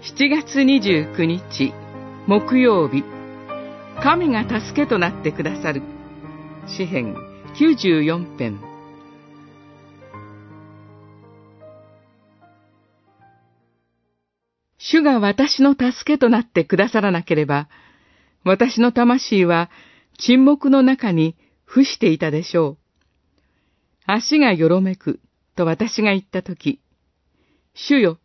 7月29日木曜日。神が助けとなってくださる。詩編94編。主が私の助けとなってくださらなければ、私の魂は沈黙の中に伏していたでしょう。足がよろめくと私が言ったとき、主よ、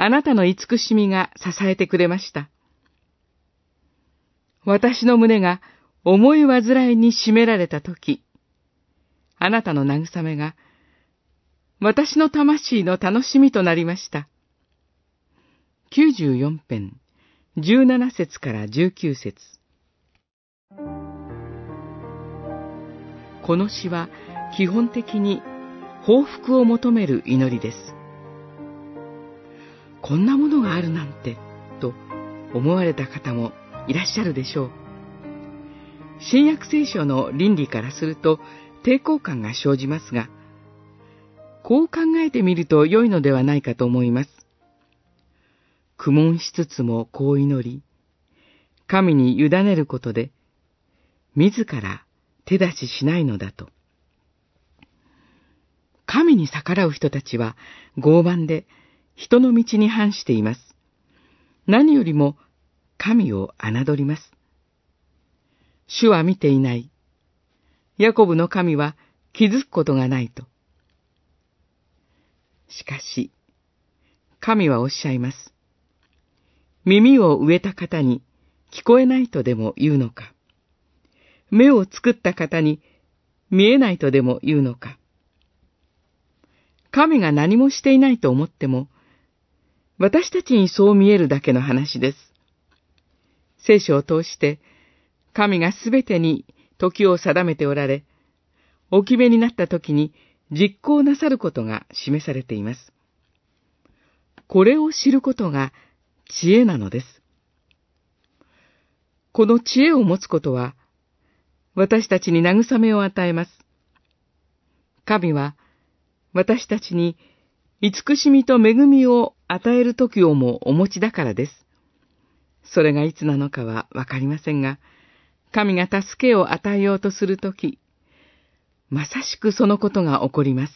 あなたの慈しみが支えてくれました。私の胸が重い煩いに占められたとき、あなたの慰めが私の魂の楽しみとなりました。94編、17節から19節この詩は基本的に報復を求める祈りです。こんなものがあるなんて、と思われた方もいらっしゃるでしょう。新約聖書の倫理からすると抵抗感が生じますが、こう考えてみると良いのではないかと思います。苦悶しつつもこう祈り、神に委ねることで、自ら手出ししないのだと。神に逆らう人たちは傲慢で人の道に反しています。何よりも神を侮ります。主は見ていない。ヤコブの神は気づくことがないと。しかし、神はおっしゃいます。耳を植えた方に聞こえないとでも言うのか。目を作った方に見えないとでも言うのか。神が何もしていないと思っても、私たちにそう見えるだけの話です。聖書を通して、神がすべてに時を定めておられ、お決めになった時に実行なさることが示されています。これを知ることが知恵なのです。この知恵を持つことは、私たちに慰めを与えます。神は、私たちに慈しみと恵みを与える時をもお持ちだからです。それがいつなのかはわかりませんが、神が助けを与えようとするとき、まさしくそのことが起こります。